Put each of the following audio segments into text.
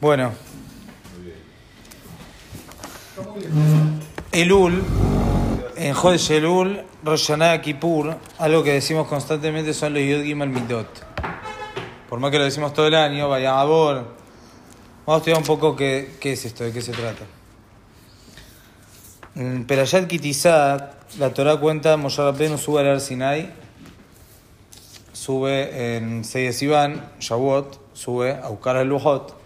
Bueno. Elul, en Jodesh Elul, Rosh Hashanah, Kippur, algo que decimos constantemente son los Yod Gimel. Por más que lo decimos todo el año, vaya a Vamos a estudiar un poco qué, qué es esto, de qué se trata. En Perashat Kitizá, la Torah cuenta, Moshe Rabbeinu sube al Ar Sinai, sube en Seyes Iván, Shavuot, sube a buscar el Lujot.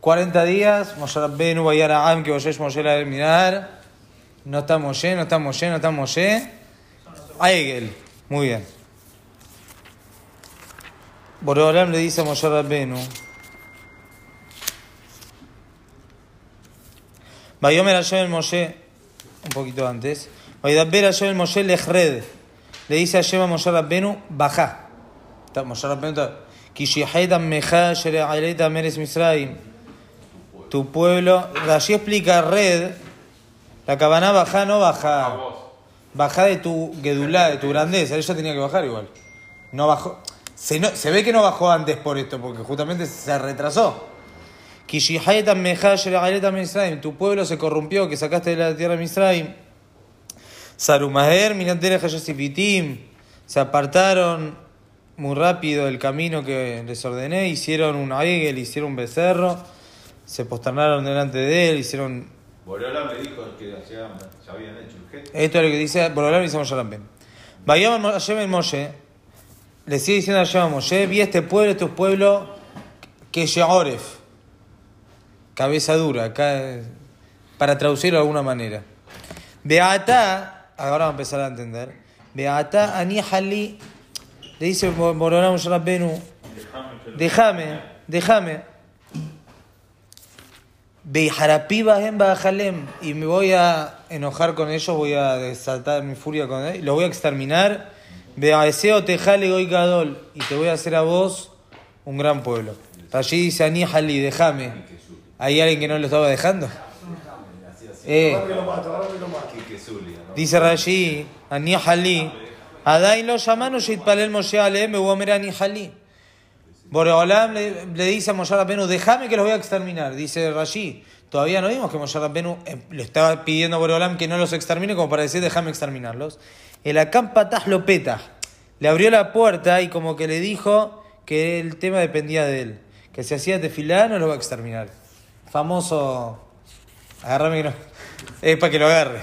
40 días, Moshe Rabbeinu, Bayar Am, que Moshe Moshe la mirar. No está Moshe, no está Moshe, no está Moshe. Aegel, muy bien. Boreolam le dice a Moshe Rabbeinu. Vayomer Hashem el Moshe, un poquito antes. Vaydaber Hashem el Moshe lechred. Le dice a Hashem a Moshe Rabbeinu, baja. Moshe Rabbeinu está. Kishihet amecha shere'aleta meres Misraim. Tu pueblo. Allí explica red. La cabana baja, no baja. Baja de tu gedulá, de tu grandeza. Ella tenía que bajar igual. No bajó. Se, no- se ve que no bajó antes por esto, porque justamente se retrasó. Tu pueblo se corrompió, que sacaste de la tierra de Misraim. Sarumaher, Hayasipitim, se apartaron muy rápido del camino que les ordené, hicieron un aigel, hicieron un becerro, se posternaron delante de él, hicieron. Borola me dijo que ya habían hecho gesto. Esto es lo que dice Borolam y dice Moshe Rabbeinu. Vayamos a Moshe, le sigue diciendo a Hashem a Moshe, vi este pueblo, este pueblo que Sheoref, cabeza dura, ca- para traducirlo de alguna manera. Beata, ahora vamos a empezar a entender. Beata Anihali, le dice Borolam Moshe Rabbeinu, déjame, déjame. Y me voy a enojar con ellos, voy a desatar mi furia con ellos, los voy a exterminar. Beaeseo Tejale Goy Gadol, y te voy a hacer a vos un gran pueblo. Allí dice Anihali, déjame. ¿Hay alguien que no lo estaba dejando? Eh. ¿no? Dice Rashi, Anihali, Adain lo llamaron Moshe Alem, Bewomer Anihali. Boreolam le, le dice a Moshe Rabbeinu, déjame que los voy a exterminar. Dice Rashi, todavía no vimos que Moshe Rabbeinu eh, le estaba pidiendo a Boreolam que no los extermine como para decir, déjame exterminarlos. El Akam Patah lo peta. Le abrió la puerta y como que le dijo que el tema dependía de él. Que si hacía tefilá no lo va a exterminar. Famoso... Agarrame que. Es para que lo agarre.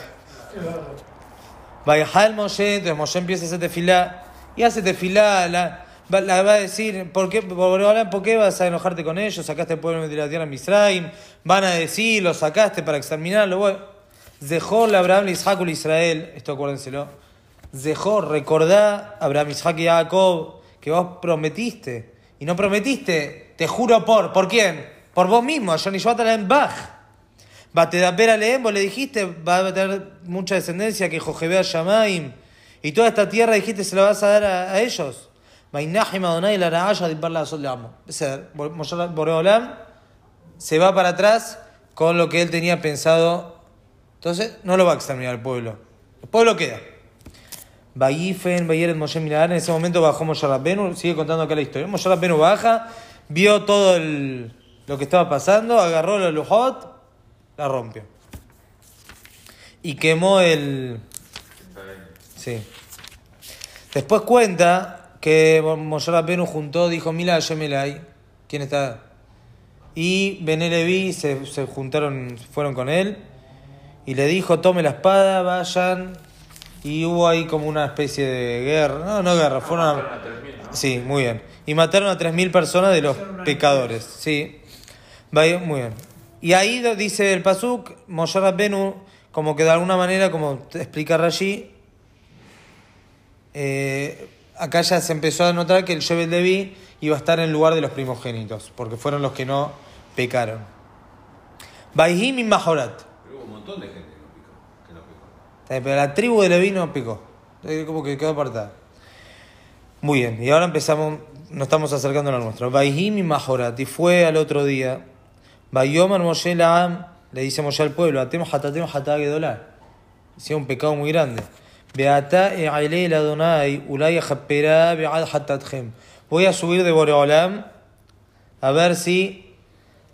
Vayajal Moshe, entonces Moshe empieza a hacer tefilá y hace tefilá, la, va a decir, ¿por qué, Boreolam, ¿por qué vas a enojarte con ellos? Sacaste el pueblo de la tierra de Misraim, van a decir, lo sacaste para exterminarlo. Bueno, Zehor, Abraham, Isaac, Israel, esto acuérdenselo. Zehor, recordá, Abraham, y Jacob, que vos prometiste. Y no prometiste, te juro por, ¿por quién? Por vos mismo, a Johnny en Bach. Batedaper a Leem, vos le dijiste, va a tener mucha descendencia que Jojebea Shamaim. Y toda esta tierra dijiste se la vas a dar a, a ellos. Mainahim Adonai la Raaya de Parla Sol de Amo. Es decir, Moshe Boreolam se va para atrás con lo que él tenía pensado. Entonces, no lo va a exterminar el pueblo. El pueblo queda. Bayifen, Bayeret Moshe Minar, en ese momento bajó Moshe Rabbenu, sigue contando acá la historia. Moshe Rabbenu baja, vio todo el- lo que estaba pasando, agarró la lujot, la rompió. Y quemó el... Sí. Después cuenta que Moshe Rabbenu juntó, dijo, mira Yemelai, ¿quién está? Y Benelevi se, se juntaron, fueron con él, y le dijo, tome la espada, vayan, y hubo ahí como una especie de guerra, no, no guerra, fueron a... Sí, muy bien. Y mataron a 3.000 personas de los pecadores, sí. Vaya, Muy bien. Y ahí dice el Pasuk, Moshe Rabbenu, como que de alguna manera, como te explica Rashi, eh, acá ya se empezó a notar que el Shevet Levi iba a estar en lugar de los primogénitos, porque fueron los que no pecaron. Baihim y Majorat. Pero hubo un montón de gente que no picó. Que no picó. Eh, Pero la tribu de Leví no picó. Eh, Como que quedó apartada. Muy bien, y ahora empezamos, nos estamos acercando a la nuestra. Baihim y Majorat, y fue al otro día. Bayoman Moshe Laam, le dice Moshe al pueblo, Atem hatatem hatá gedolá. Hicieron un pecado muy grande. Hatatchem. Voy a subir de Boreolam a ver si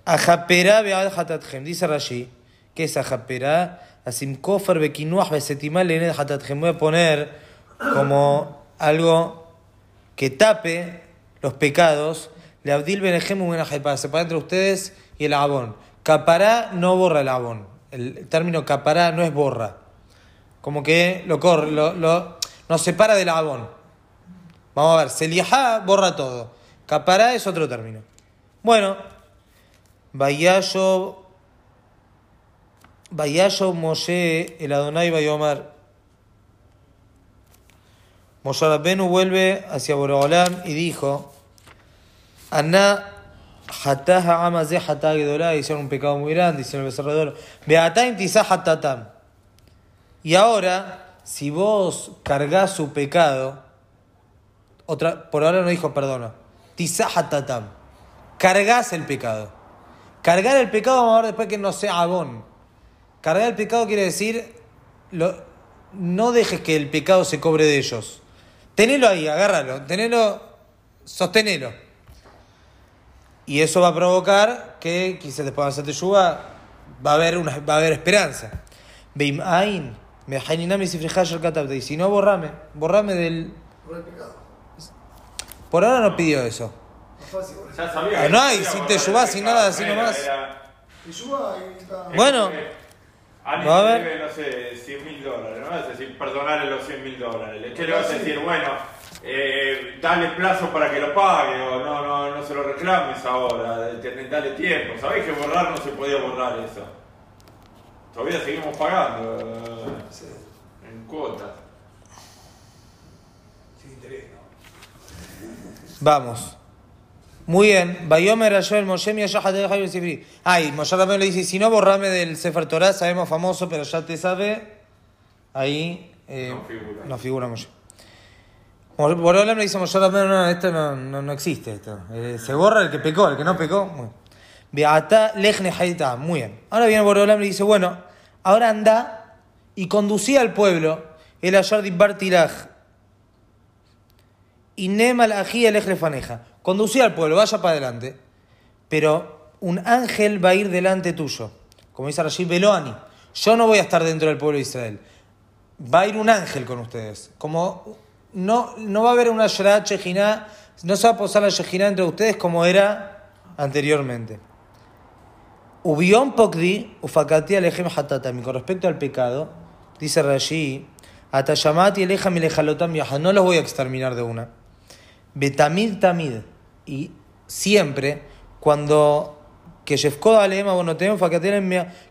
Ajaperá be'ad hatatjem. Dice Rashi, ¿qué es ajaperá? Asim kofer bekinuach besetimal lened hatatjem. Voy a poner como algo que tape los pecados. Le abdil benejem para separar entre ustedes y el abón. Capará no borra el abón. El término capará no es borra. Como que lo corre, lo, lo- nos separa del abón. Vamos a ver, Seliajá borra todo. Capará es otro término. Bueno, Vayayo. Vayayo Moshe, el Adonai Bayomar. Moshe vuelve hacia Boreolam y dijo: Aná Hataha Amazé Hatá Gedolá, hicieron un pecado muy grande, hicieron el oro. Beataim Tizá Hatatam. Y ahora, si vos cargás su pecado, otra, por ahora no dijo perdona. Tizahatatam. Cargás el pecado. Cargar el pecado, vamos a ver después que no sea abón. Cargar el pecado quiere decir, no dejes que el pecado se cobre de ellos. Tenelo ahí, agárralo, tenelo, sostenelo. Y eso va a provocar que quizás después de hacerte yuga va a haber una, va a haber esperanza. Beim ain, me. Y si no, borrame, borrame del. Por el pecado. Por ahora no pidió eso. Ya sabía que no hay, podía si te el sin nada, así nomás. Y y. Bueno. Alguien Va a ver. debe, no sé, 100 mil dólares. No a decir, perdonarle los 100 mil dólares. ¿Qué le vas a decir? Bueno, eh, dale plazo para que lo pague o no, no, no se lo reclames ahora. Dale tiempo. Sabés que borrar no se podía borrar eso. Todavía seguimos pagando eh, Sí, en cuotas. sin interés, ¿no? Vamos. Muy bien. Bayomer Ayo el Moshe Hayel Sifri. Ay, Moshe Rabbeinu le dice, si no, borrame del Sefer Torah, sabemos famoso, pero ya te sabe. Ahí eh, No figura. no figura Moshe. Boreolam le dice Moshe Rabbeinu, no, esto no, no, no existe. Esto. Eh, se borra el que pecó, el que no pecó. Muy bien. Ahora viene Boreolam y dice, bueno, ahora anda y conducía al pueblo el Ayar di Bartilaj. Y Nema la ají el faneja. Conducía al pueblo, vaya para adelante. Pero un ángel va a ir delante tuyo. Como dice Rashid Beloani. Yo no voy a estar dentro del pueblo de Israel. Va a ir un ángel con ustedes. Como no, no va a haber una Shejiná, no se va a posar la Shejiná entre ustedes como era anteriormente. Ubión Pokdi, Ufakati Alejem Hatatami. Con respecto al pecado, dice Rashi, Atayamati Alejam Ilejalotam Yaha. No los voy a exterminar de una. Betamid Tamid. Y siempre, cuando que Shefkod Alema, bueno, tenemos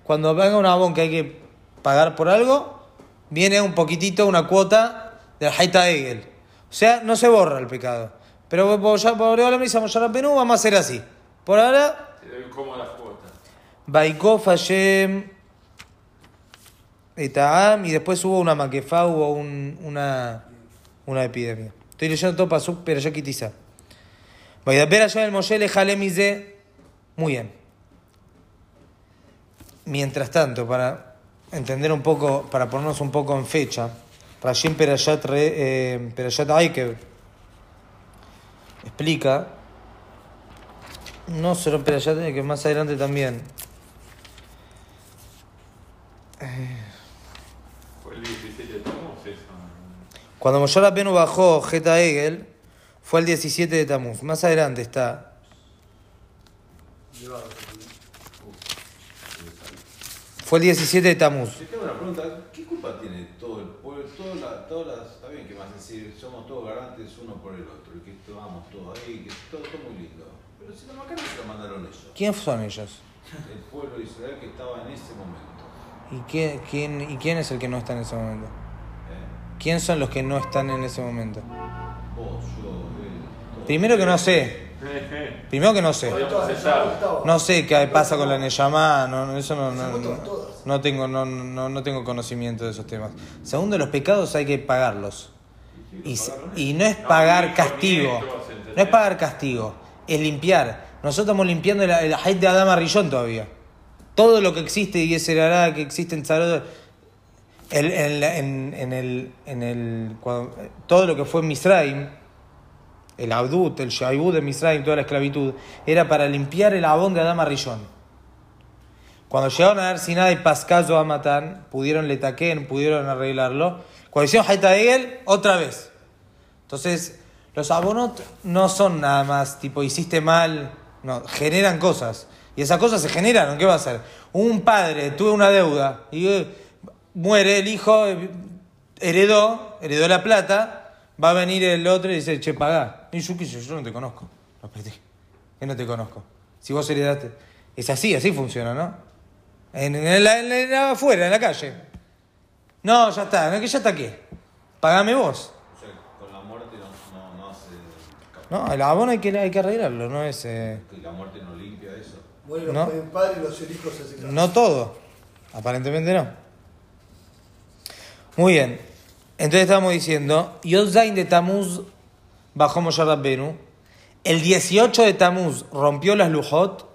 cuando venga una bon que hay que pagar por algo, viene un poquitito, una cuota del Haita Egel. O sea, no se borra el pecado. Pero por ahora me dice vamos a hacer así. Por ahora, Te doy cómodas cuotas. Baikof Hashem Etaam, y después hubo una maquefa, hubo un- una, una epidemia. Estoy leyendo todo pasuk, pero ya quitiza. Vaidaber allá el Moshe le jalemize. Muy bien. Mientras tanto, para entender un poco, para ponernos un poco en fecha, Rashim Perashat, eh, Aikev explica, no solo Perashat que más adelante también, Fue el 17 de Tamuz eso. Cuando Moshe Rabbeinu bajó Geta Egel, fue el 17 de Tamuz. Más adelante está. Fue el 17 de Tamuz. Te tengo una pregunta, ¿qué culpa tiene todo el pueblo? Todas las, todas las, está bien que vas a decir, somos todos garantes uno por el otro, y que tomamos todo ahí, que todo, todo muy lindo. Pero si la macana se la mandaron ellos, ¿Quién son ellos? el pueblo de Israel que estaba en ese momento. ¿Y quién, quién, ¿Y quién es el que no está en ese momento? ¿Quién son los que no están en ese momento? Primero que no sé. Primero que no sé. No sé qué pasa con la Neyamá, no, eso no, no, no, tengo, no, no, tengo conocimiento de esos temas. Segundo, los pecados hay que pagarlos. Y, y no es pagar castigo, no es pagar castigo, es limpiar. Nosotros estamos limpiando el, el de Adama Rillón todavía. Todo lo que existe y ese hará que existe en el, el- en, en el, en el, cuando- todo lo que fue en Misraim, el Abdut, el Shaibud de Misraim, toda la esclavitud, era para limpiar el abón de Adama Rillón. Cuando llegaron a dar Sinai, Pascayo a Matán, pudieron le taquen, pudieron arreglarlo. Cuando hicieron Haita Egel, otra vez. Entonces, los abonot no son nada más tipo hiciste mal, no, generan cosas. Y esas cosas se generan, ¿qué va a hacer? Un padre, tuve una deuda y eh, muere el hijo, eh, heredó, heredó la plata, va a venir el otro y dice, che, pagá. Y yo, ¿qué sé yo? No te conozco. No, espérate, que no te conozco. Si vos heredaste. Es así, así funciona, ¿no? En, en la- en la- afuera, en la calle. No, ya está, ¿no? que ya está qué. Pagame vos. Con la muerte no, no, no hace. No, el abono hay que, hay que arreglarlo, no es... eh, la muerte no limpia eso. Mueren los No. padres y los hijos se hacen No todo. Aparentemente no. Muy bien. Entonces estamos diciendo, Yodzain de Tamuz bajó Moshe Rabbenu. El 18 de Tamuz rompió las Lujot.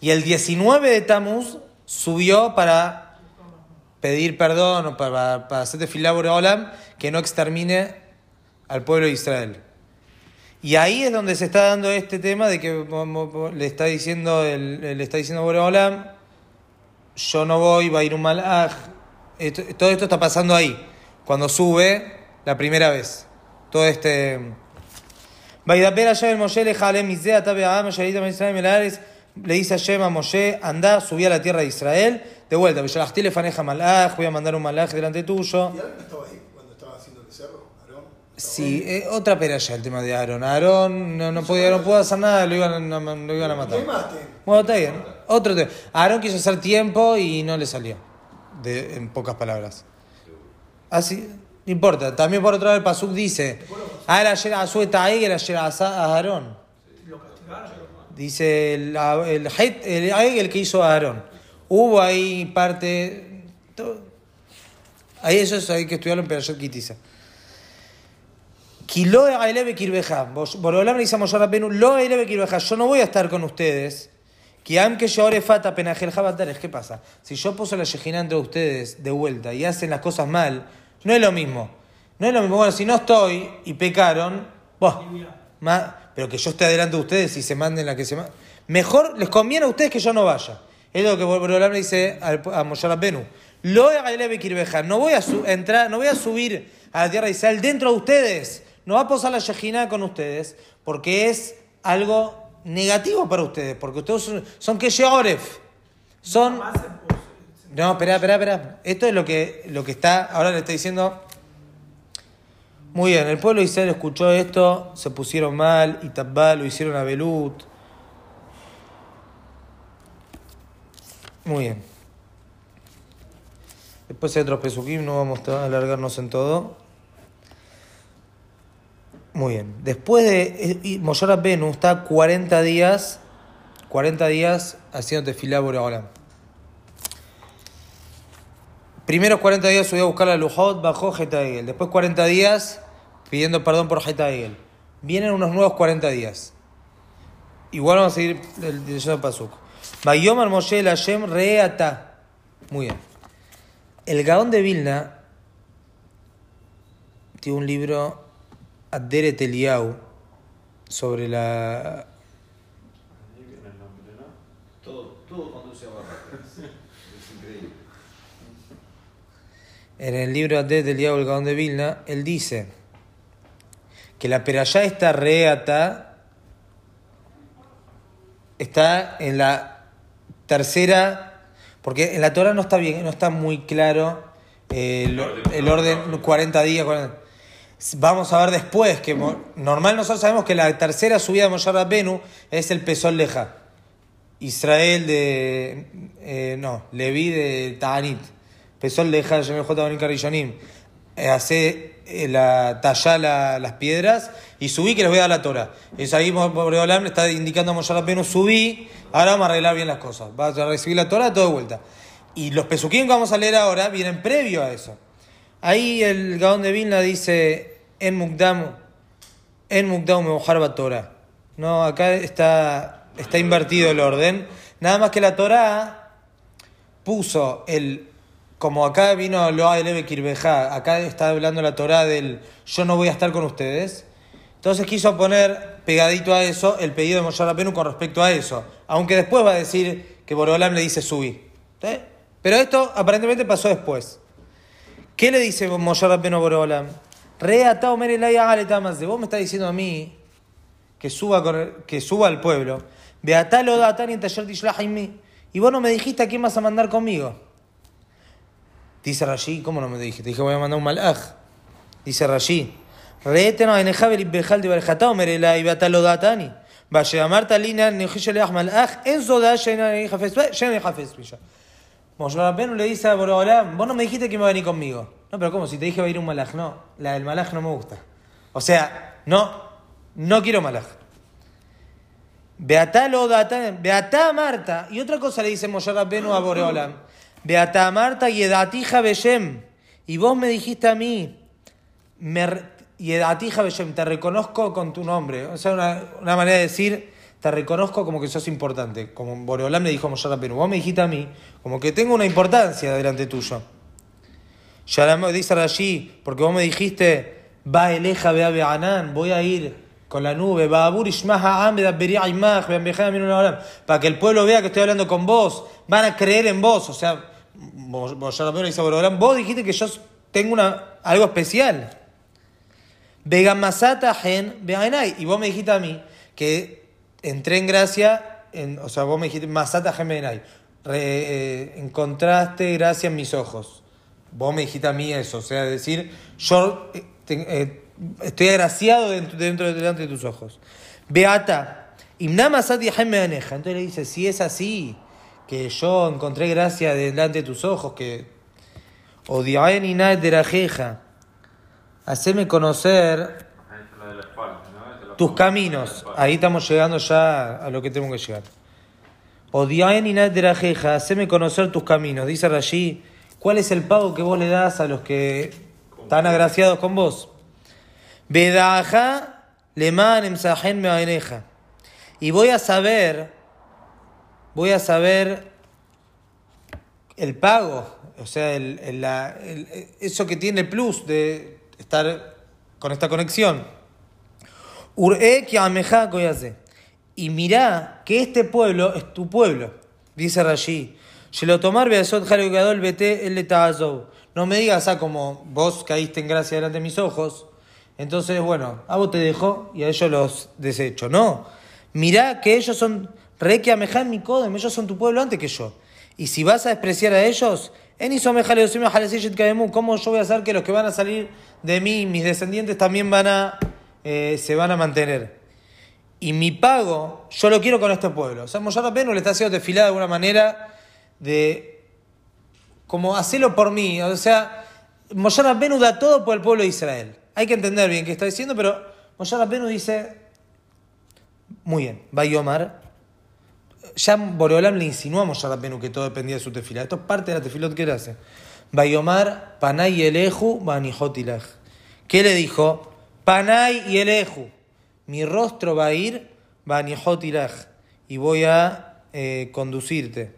Y el 19 de Tamuz subió para pedir perdón o para, para hacer tefilá Olam que no extermine al pueblo de Israel. Y ahí es donde se está dando este tema de que le está diciendo, el, le está diciendo Boreolam, yo no voy, va a ir un malaj. Ah, esto, todo esto está pasando ahí, cuando sube la primera vez. Todo este... Le dice a Yema Moshe, anda, subí a la tierra de Israel, de vuelta, voy a mandar un malaj delante tuyo. Y Sí, eh, otra pera ya el tema de Aarón. Aarón no, no podía, no pudo hacer nada, lo iban, a- no- lo iban a matar. Bueno, está bien. Otro tema. Aarón quiso hacer tiempo y no le salió. De, en pocas palabras. Así, no importa. También por otro lado el Pasuk dice, ahora ayer a su ayer ayer a Aarón. Dice el, el, el Aegel que hizo a Aarón. Hubo ahí parte... Ahí eso es, hay que estudiarlo en Perashat Kitisa. Ki lo eleve kirbeja. Borolam le dice a Moshe Rabbenu, lo eleve. Yo no voy a estar con ustedes. Que am que llore fata penajel jabatares. ¿Qué pasa? Si yo puso la yejina entre ustedes de vuelta y hacen las cosas mal, no es lo mismo. No es lo mismo. Bueno, si no estoy y pecaron, vos, ma- pero que yo esté adelante de ustedes y se manden la que se manden. Mejor les conviene a ustedes que yo no vaya. Es lo que Borolam le dice a Moshe Rabbenu. Lo eleve. No voy a entrar, no voy a subir a la tierra de Israel dentro de ustedes. No va a posar la Shejina con ustedes porque es algo negativo para ustedes. Porque ustedes son, son que Sheoref. Son. No, espera, espera, espera. Esto es lo que, lo que está. Ahora le está diciendo. Muy bien, el pueblo de Israel escuchó esto, se pusieron mal, y Tabbá lo hicieron a Belut. Muy bien. Después hay otros pesukim, no vamos a alargarnos en todo. Muy bien. Después de. eh, Moshe Rabbenu está 40 días. 40 días haciendo tefilá Boreolam. Primeros 40 días subió a buscar la Lujot, bajó Geta Egel. Después 40 días pidiendo perdón por Geta Egel. Vienen unos nuevos 40 días. Igual vamos a seguir el- leyendo el Pasuk. Bayomar Moshe el Hashem reata. Muy bien. El Gaón de Vilna tiene un libro Aderet Eliau sobre la Ahí viene el nombre, ¿no? Todo, todo conduce a Barracas. es increíble. en el libro Aderet Eliau el Gaón de Vilna, él dice que la perayá está reata está en la tercera, porque en la Torah no está bien, no está muy claro eh, el, el orden 40 días. 40. Vamos a ver después que normal nosotros sabemos que la tercera subida de Moshe Rabbenu es el Pesol Leja. Israel de eh, no, Leví de Ta'anit. Pesol Leja, Yemel. Eh, hace eh, la talla la- las piedras y subí que les voy a dar la Torah. Es ahí Boreolam le está indicando a Moshe Rabbeinu, subí, ahora vamos a arreglar bien las cosas. Vas a recibir la Torah todo de vuelta. Y los pesuquín que vamos a leer ahora vienen previo a eso. Ahí el Gaón de Vilna dice en Mukdam, en Mukdam Meoharba Torah. No, acá está, está invertido el orden. Nada más que la Torah puso el como acá vino lo Leve Kirbeja, acá está hablando la Torah del yo no voy a estar con ustedes. Entonces quiso poner pegadito a eso el pedido de Moshe Rabbeinu con respecto a eso. Aunque después va a decir que Boreolam le dice subí. Pero esto aparentemente pasó después. ¿Qué le dice Moshe Rabbeinu a Boreolam? Re atao mere laya ale tamase. Vos me estás diciendo a mí que suba, que suba al pueblo. Beatalo datan y taller. Y vos no me dijiste a quién vas a mandar conmigo. Dice Rashi, ¿cómo no me dijiste? Te dije voy a mandar un malaj. Dice Rashi, Reeteno eneja belibejal de barjatao mere la y beatalo datani. Vaya amarta lina nejish leach malaj en soda shena nejafes shena nejafes billa. Moshe le dice a Boreolam, vos no me dijiste que iba a venir conmigo. No, pero ¿cómo? Si te dije va a ir un malaj. No, la del malaj no me gusta. O sea, no, no quiero malaj. Beatá lo Beatá Marta. Y otra cosa le dice Moshe a Boreolam. Beatá Marta y edatija Beshem. Y vos me dijiste a mí, y edatija Beshem, te reconozco con tu nombre. O sea, una, una manera de decir, te reconozco como que sos importante. Como Boreolam le dijo a Moshe Rabbeinu. Vos me dijiste a mí, como que tengo una importancia delante tuyo. Shalam dice allí, porque vos me dijiste, va eleja vea be'anan, voy a ir con la nube, va olam, para que el pueblo vea que estoy hablando con vos, van a creer en vos, o sea, ya lo dice Borolam, vos dijiste que yo tengo una, algo especial. Vegamasata gen y vos me dijiste a mí que entré en gracia, en, o sea, vos me dijiste, masata Re- eh, encontraste gracia en mis ojos. Vos me dijiste a mí eso, o sea, decir, yo eh, eh, estoy agraciado dentro, dentro de delante de tus ojos. Beata, imnamasat yahem aneja. Entonces le dice, si es así, que yo encontré gracia delante de tus ojos, que odiaen de la jeja, haceme conocer Ahí está lo de la espalda, ¿no? Este lo tus caminos. Ahí estamos llegando ya a lo que tengo que llegar. Jeja, haceme conocer tus caminos. Dice allí, ¿cuál es el pago que vos le das a los que están agraciados con vos? Bedaja. Y voy a saber, voy a saber el pago, o sea, el- la- eso que tiene el plus de estar con esta conexión. Y mirá que este pueblo es tu pueblo, dice Rashi. No me digas, ah, como vos caíste en gracia delante de mis ojos. Entonces, bueno, a vos te dejo y a ellos los desecho. No. Mirá que ellos son re que amejan mi codem, ellos son tu pueblo antes que yo. Y si vas a despreciar a ellos, ¿cómo yo voy a hacer que los que van a salir de mí, mis descendientes, también van a, eh, se van a mantener? Y mi pago, yo lo quiero con este pueblo. O sea, Moshe Rabbeinu le está haciendo desfilar de alguna manera de como hacerlo por mí. O sea, Moshe Rabbeinu da todo por el pueblo de Israel. Hay que entender bien qué está diciendo, pero Moshe Rabbeinu dice, muy bien, va Yomar. Ya Boreolam le insinuó a Moshe Rabbeinu que todo dependía de su tefila. Esto es parte de la tefilot que él hace. Bayomar, Panay Eleju. ¿Qué le dijo? Panay y Eleju. Mi rostro va a ir, Banijotilaj. Y voy a eh, conducirte.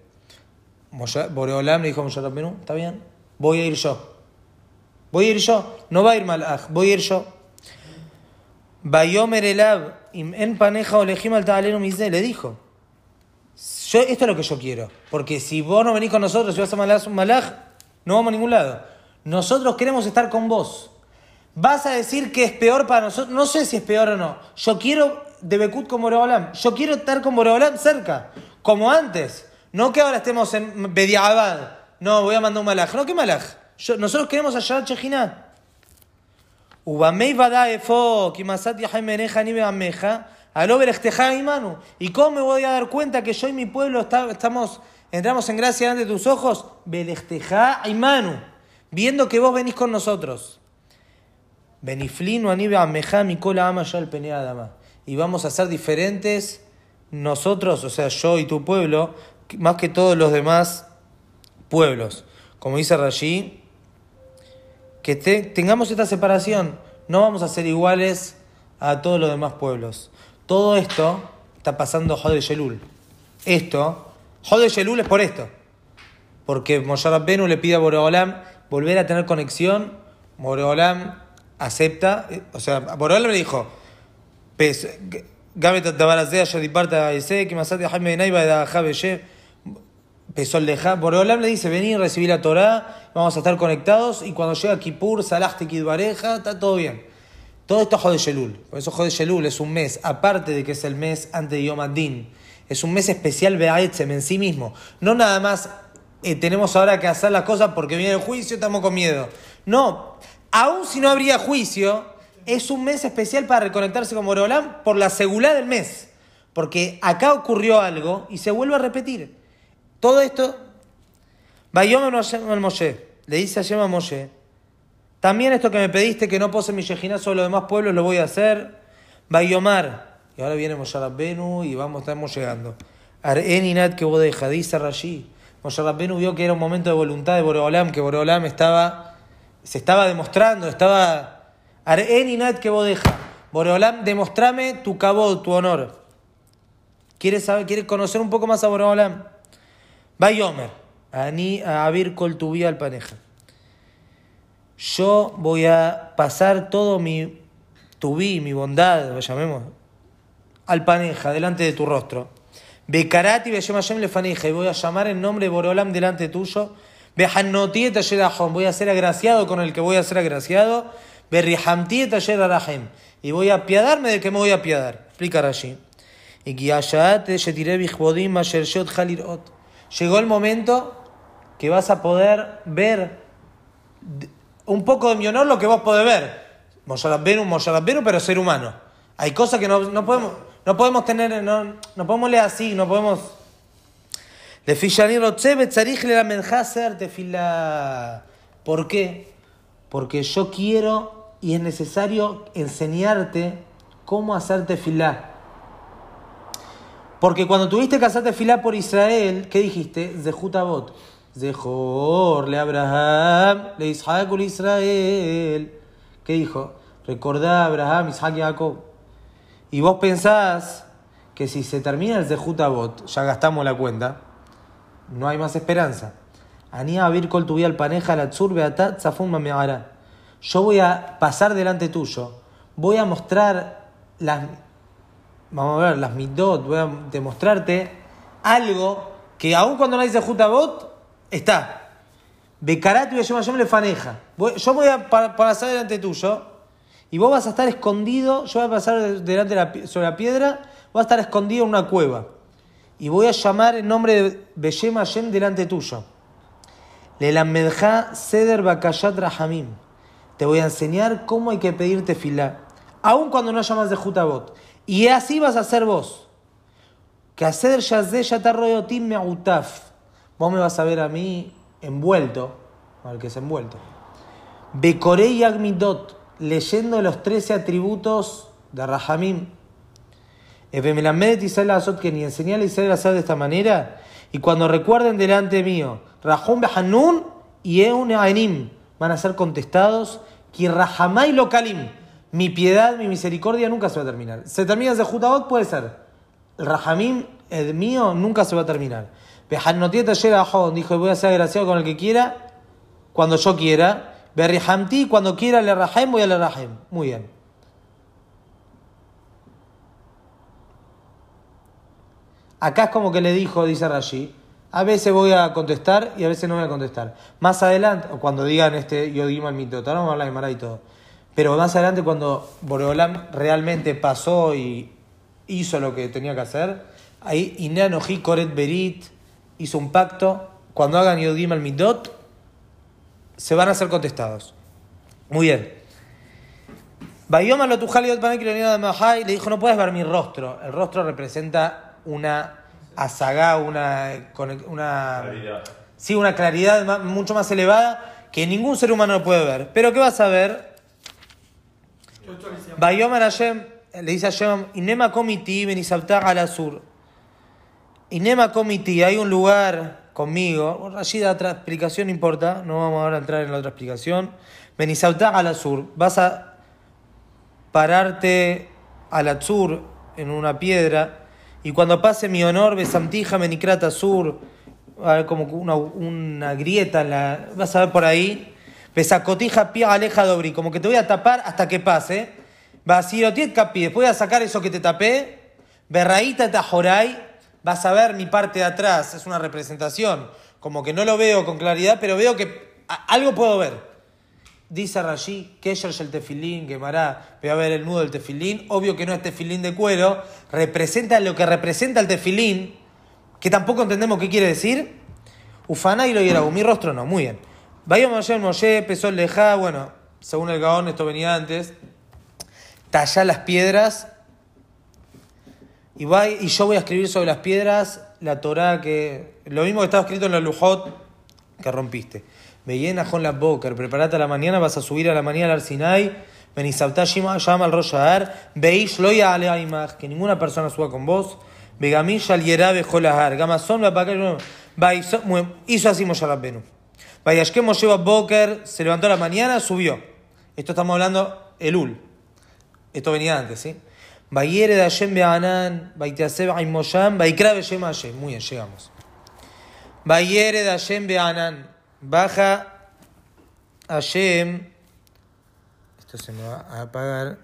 Boreolam le dijo a Moshe está bien, voy a ir yo. Voy a ir yo, no va a ir Malach, voy a ir yo. Bayomer Elab, en paneja al le dijo. Esto es lo que yo quiero. Porque si vos no venís con nosotros y vas a malaj, no vamos a ningún lado. Nosotros queremos estar con vos. Vas a decir que es peor para nosotros. No sé si es peor o no. Yo quiero de Bekut con Boreolam. Yo quiero estar con Boreolam cerca. Como antes. No que ahora estemos en Bediabad. No, voy a mandar un malaj. No, ¿qué malaj? Nosotros queremos allá Chejiná. Berechteja imanu. ¿Y cómo me voy a dar cuenta que yo y mi pueblo estamos, entramos en gracia ante tus ojos? Belechteja imanu. Viendo que vos venís con nosotros. Beniflinu ani beameja mi cola ama ya el peneadama. Y vamos a ser diferentes nosotros, o sea, yo y tu pueblo, más que todos los demás pueblos. Como dice Rashi, que te- tengamos esta separación. No vamos a ser iguales a todos los demás pueblos. Todo esto está pasando Jode Yelul. Esto, Jode Yelul es por esto. Porque Moshe Rabbenu le pide a Boreolam volver a tener conexión. Boreolam acepta. O sea, Boreolam le dijo. Boreolam le dice: Vení, recibí la Torah, vamos a estar conectados. Y cuando llega Kippur, Salahte Kidbareja, está todo bien. Todo esto es Jode Shelul. Por eso Jode Shelul es un mes, aparte de que es el mes antes de Yom Adin, es un mes especial Be'aetzem en sí mismo. No nada más eh, tenemos ahora que hacer las cosas porque viene el juicio, estamos con miedo. No, aun si no habría juicio, es un mes especial para reconectarse con Boreolam por la segulá del mes. Porque acá ocurrió algo y se vuelve a repetir. Todo esto, Bayom el Moshe, le dice a Yema Moshe, también esto que me pediste que no pose mi Yejiná sobre los demás pueblos lo voy a hacer. Bayomar. Y ahora viene Moshe Rabbenu y vamos, estamos llegando. Areninat que bodeja, dice Rashi. Moshe Rabbenu vio que era un momento de voluntad de Boreolam, que Boreolam estaba, se estaba demostrando, estaba... Areninat que bodeja. Boreolam, demostrame tu cabot, tu honor. ¿Quieres saber, quieres conocer un poco más a Boreolam? Bayomer. Ani a abir kol tu al paneja yo voy a pasar todo mi tubí, mi bondad, lo llamemos, al paneja, delante de tu rostro. Bekarati Hashem lefaneja, y voy a llamar en nombre de Borolam delante tuyo. Voy a ser agraciado con el que voy a ser agraciado. Y voy a apiadarme del que me voy a apiadar. Explica. Y Llegó el momento que vas a poder ver un poco de mi honor lo que vos podés ver. Moshe Rabbenu, pero ser humano. Hay cosas que no, no podemos, no podemos tener, no, no podemos leer así, no podemos. ¿Por qué? Porque yo quiero y es necesario enseñarte cómo hacerte filá. Porque cuando tuviste que hacerte filá por Israel, ¿qué dijiste? Zehutabot. Zehor, le Abraham, le Isaac, le Israel. ¿Qué dijo? Recordá Abraham, Isaac y Jacob. Y vos pensás que si se termina el Zehutabot, ya gastamos la cuenta, no hay más esperanza. Anía abir kol tu al paneja la beatat zafun mameara. Yo voy a pasar delante tuyo, voy a mostrar las, vamos a ver, las midot, voy a demostrarte algo que aun cuando no hay Zehutabot, está. Bekaratu y le faneja. Yo voy a pasar delante tuyo y vos vas a estar escondido. Yo voy a pasar delante de la, sobre la piedra, voy a estar escondido en una cueva. Y voy a llamar el nombre de Beshem delante tuyo. Le lamedja seder bakayat rahamim. Te voy a enseñar cómo hay que pedirte filá. Aun cuando no llamas de Jutabot. Y así vas a hacer vos. Que hacer yazde yatarroyotim me'utaf. Vos me vas a ver a mí envuelto, al que es envuelto. Bekorei Agmidot, leyendo los 13 atributos de Rahamim. Israel Azot, que ni enseñar a Israel a hacer de esta manera. Y cuando recuerden delante mío, Rahum Behanun y Eun Ainim, van a ser contestados. Que Rahamai Lokalim, mi piedad, mi misericordia nunca se va a terminar. ¿Se termina de Jutabot? Puede ser. El Rahamim, el mío, nunca se va a terminar. Behannotieta llega a dijo, voy a ser agraciado con el que quiera, cuando yo quiera. Berrihamti, cuando quiera le rahem, voy a le rahem. Muy bien. Acá es como que le dijo, dice Rashi, a veces voy a contestar y a veces no voy a contestar. Más adelante, o cuando digan este Yodima el mito, vamos a hablar de Mara y todo. Pero más adelante, cuando Boreolam realmente pasó y hizo lo que tenía que hacer, ahí Inanoji Koret Berit hizo un pacto, cuando hagan Yodim al Midot, se van a ser contestados. Muy bien. Bayoma lo le dijo, no puedes ver mi rostro. El rostro representa una azagá, una, una, Claridad. sí, una claridad mucho más elevada que ningún ser humano puede ver. Pero ¿qué vas a ver? Bayoma Hashem, le dice a Hashem, Inema komiti benisabtag al azur. Inema Comiti, hay un lugar conmigo. Allí da otra explicación, no importa. No vamos ahora a entrar en la otra explicación. Benisautá al sur. Vas a pararte al sur en una piedra. Y cuando pase mi honor, Besamtija Menikrata Sur. Va a haber como una, una grieta la. Vas a ver por ahí. Besacotija Pia Aleja Dobri. Como que te voy a tapar hasta que pase. Basirotiet capi, después de sacar eso que te tapé, berraíta tajoray, vas a ver mi parte de atrás, es una representación, como que no lo veo con claridad, pero veo que a- algo puedo ver. Dice Rashi, es el tefilín, que mará, voy a ver el nudo del tefilín, obvio que no es tefilín de cuero, representa lo que representa el tefilín, que tampoco entendemos qué quiere decir. Ufaná y lo hierabu, mi rostro no, muy bien. Vaya Moshe, Moshe, empezó el lejá, bueno, según el Gaón, esto venía antes. Tallá las piedras. Y, va, y yo voy a escribir sobre las piedras la Torah que. Lo mismo que estaba escrito en la Lujot que rompiste. Me llena con la boca, preparate a la mañana, vas a subir a la mañana al Sinai. Benizabtá llama al Roshahar. Veis loya aleaimach, que ninguna persona suba con vos. Begamish al yerabe jolahar. Gamazón va para Hizo así Moshe Rabbenu. Vayashke Moshe Boker se levantó a la mañana, subió. Esto estamos hablando Elul. Esto venía antes, ¿sí? Vayere de Hashem Be'anan, Vaiteaseb Aimosham, Vaikra Beshem Hashem. Muy bien, llegamos. Vayere de Hashem Be'anan. Baja Hashem. Esto se me va a apagar.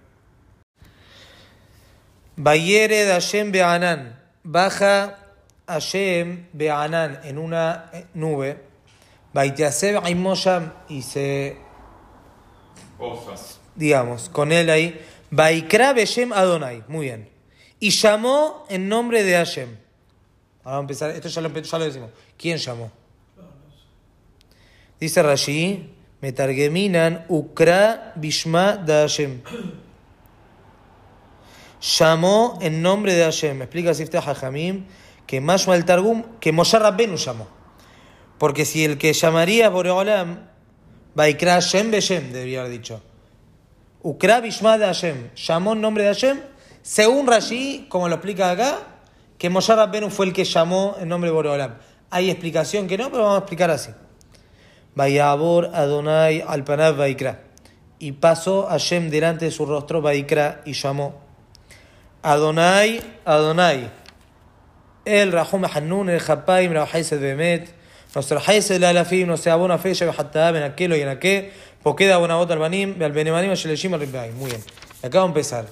Vayere de Hashem Be'anan. Baja Hashem Be'anan en una eh, nube. Vaiteaseb Aimosham y se digamos, con él ahí. Vaikra Beshem Adonai. Muy bien. Y llamó en nombre de Hashem. Ahora vamos a empezar. Esto ya lo, ya lo decimos. ¿Quién llamó? Dice Rashi. Metargeminan Ukra Bishma de Hashem. Llamó en nombre de Hashem. Me explica Siftah Hajamim que Mashma el Targum, que Moshe Rabbenu llamó. Porque si el que llamaría Boreolam, Vaikra Hashem Beshem, debería haber dicho. Ukra Bishma de Hashem, llamó en nombre de Hashem, según Rashi, como lo explica acá, que Moshe Rabbenu fue el que llamó en nombre de Boreolam. Hay explicación que no, pero vamos a explicar así. Vayabor Adonai al Panav Vaikra. Y pasó Hashem delante de su rostro Vaikra y llamó. Adonai, Adonai. El Rahum Hanun, el Japaim, la Haised Bemet. Nuestro Haised la Alafim, no sea bona fe, lleva hatta en aquello y en aquel. Poqueda buena bota al Banim, al Benemanim, al Sheleshim, al. Muy bien. Acá vamos a empezar.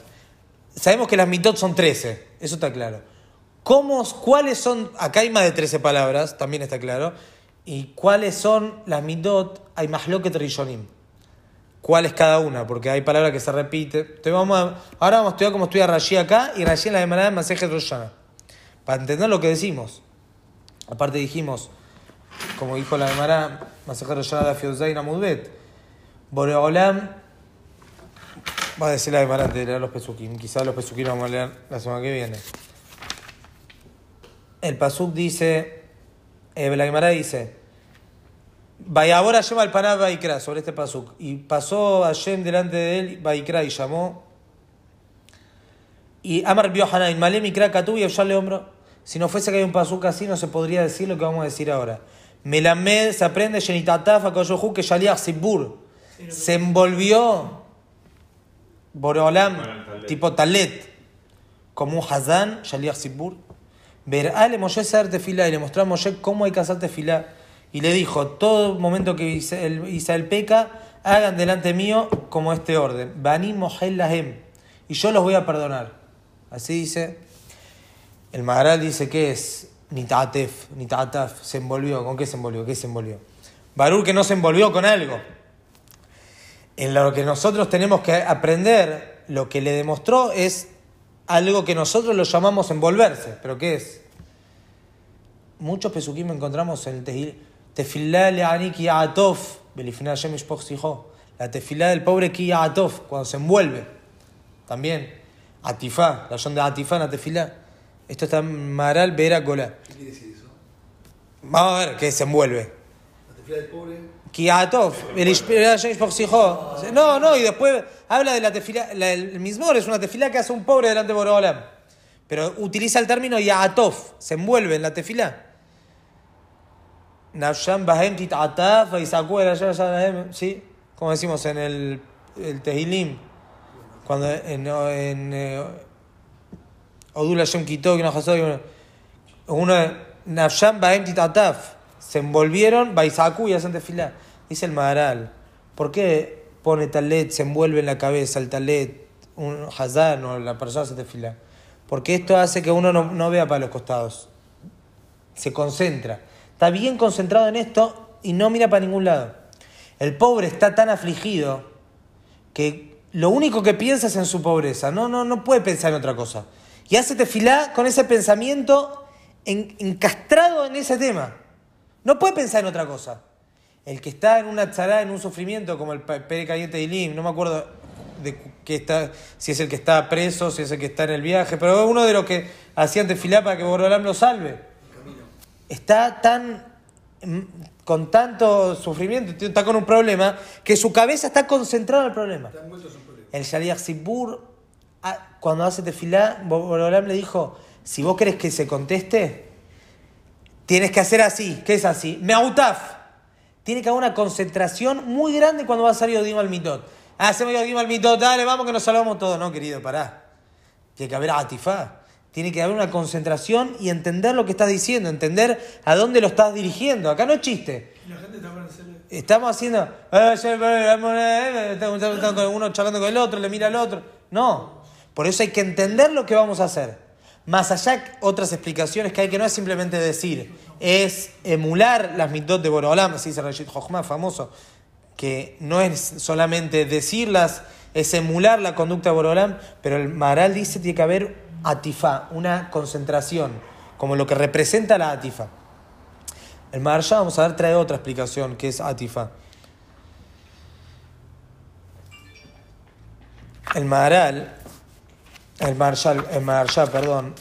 Sabemos que las mitot son 13, eso está claro. ¿Cómo, ¿Cuáles son? Acá hay más de 13 palabras, también está claro. ¿Y cuáles son las mitot? Hay más lo que trillonim. ¿Cuál es cada una? Porque hay palabras que se repiten. Entonces vamos ahora vamos a estudiar cómo estudia Rashi acá y Rashi en la Gemara de Masejet Roshana. Para entender lo que decimos. Aparte dijimos, como dijo la Gemara, Masejet Roshana de Fiozain Amudbet, Boreolam, va a decir la Gemara antes de leer los Pesukim. Quizás los los vamos a leer la semana que viene. El Pasuk dice, eh, la Gemara dice, Vayabor Hashem al Panab Vaikra, sobre este pasuk. Y pasó Hashem delante de él, Vaikra, y llamó. Y Amar vio Malé Mikra Katu y le hombro. Si no fuese que hay un pasuk así, no se podría decir lo que vamos a decir ahora. Melamed se aprende Shenitataf a Koyohu que Shaliach Sibur. Se envolvió talet. tipo Talet, como un Hazán, Shaliach Sibur. Verá le Moshe hacer tefilá y le mostró a Moshe cómo hay que hacer tefilá. Y le dijo, todo momento que Israel peca, hagan delante mío como este orden. Bani Mohel Lahem. Y yo los voy a perdonar. Así dice. El Maharal dice que es Nitatef, Nitataf, se envolvió. ¿Con qué se envolvió? ¿Qué se envolvió? Barur que no se envolvió con algo. En lo que nosotros tenemos que aprender, lo que le demostró es algo que nosotros lo llamamos envolverse. ¿Pero qué es? Muchos pesukim encontramos en el. Tefilá le'ani ki ya'atof, belifnei Hashem yishpoch sijo. La tefilá del pobre ki ya'atof, cuando se envuelve. También. Atifá, la son de atifá en la tefilá. Esto está en Maral Vera Golá. ¿Qué quiere decir eso? Vamos a ver qué se envuelve. La del pobre. El. No, no, y después habla de la tefila. la- el mismor es una tefila que hace un pobre delante de Borolam. Pero utiliza el término Yaatov, se envuelve en la tefila. ¿sí? Como decimos en el, el Tehilim. Cuando en. en eh, Odul Hashem no- uno, Nafsham Bahem Titataf, se envolvieron, Baisaku y hacen tefilá. Dice el Maharal, ¿por qué pone talet, se envuelve en la cabeza el talet? un hazán o la persona hace tefila? Porque esto hace que uno no, no vea para los costados. Se concentra. Está bien concentrado en esto y no mira para ningún lado. El pobre está tan afligido que lo único que piensa es en su pobreza. No, no, no puede pensar en otra cosa. Y hace tefilá con ese pensamiento en- encastrado en ese tema. No puede pensar en otra cosa. El que está en una tzará, en un sufrimiento, como el Pere Caliente de Ilim, no me acuerdo de qué está, si es el que está preso, si es el que está en el viaje, pero es uno de los que hacían tefilá para que Borolam lo salve. Está tan mm, con tanto sufrimiento, está con un problema, que su cabeza está concentrada en el problema. En problemas. El Shaliach Sibur, ah, cuando hace tefilá, Borolam le dijo, si vos querés que se conteste, tienes que hacer así. ¿Qué es así? Meautaf. Tiene que haber una concentración muy grande cuando va a salir Odim al Mitot. Ah, hacemos Odim al Mitot, dale, vamos que nos salvamos todos. No, querido, pará. Tiene que haber atifá. Tiene que haber una concentración y entender lo que estás diciendo, entender a dónde lo estás dirigiendo. Acá no es chiste. La gente está. Estamos haciendo. eh, eh, eh, uno charlando con el otro, le mira al otro. No. Por eso hay que entender lo que vamos a hacer. Más allá, otras explicaciones que hay que no es simplemente decir, es emular las mitot de Borolam, así dice Rashid Jochma, famoso, que no es solamente decirlas, es emular la conducta de Borolam, pero el Maral dice tiene que haber atifá, una concentración, como lo que representa la atifa. El Maharsha, vamos a ver, trae otra explicación que es Atifa. El Maharal, el Maharsha, el Maharsha, perdón,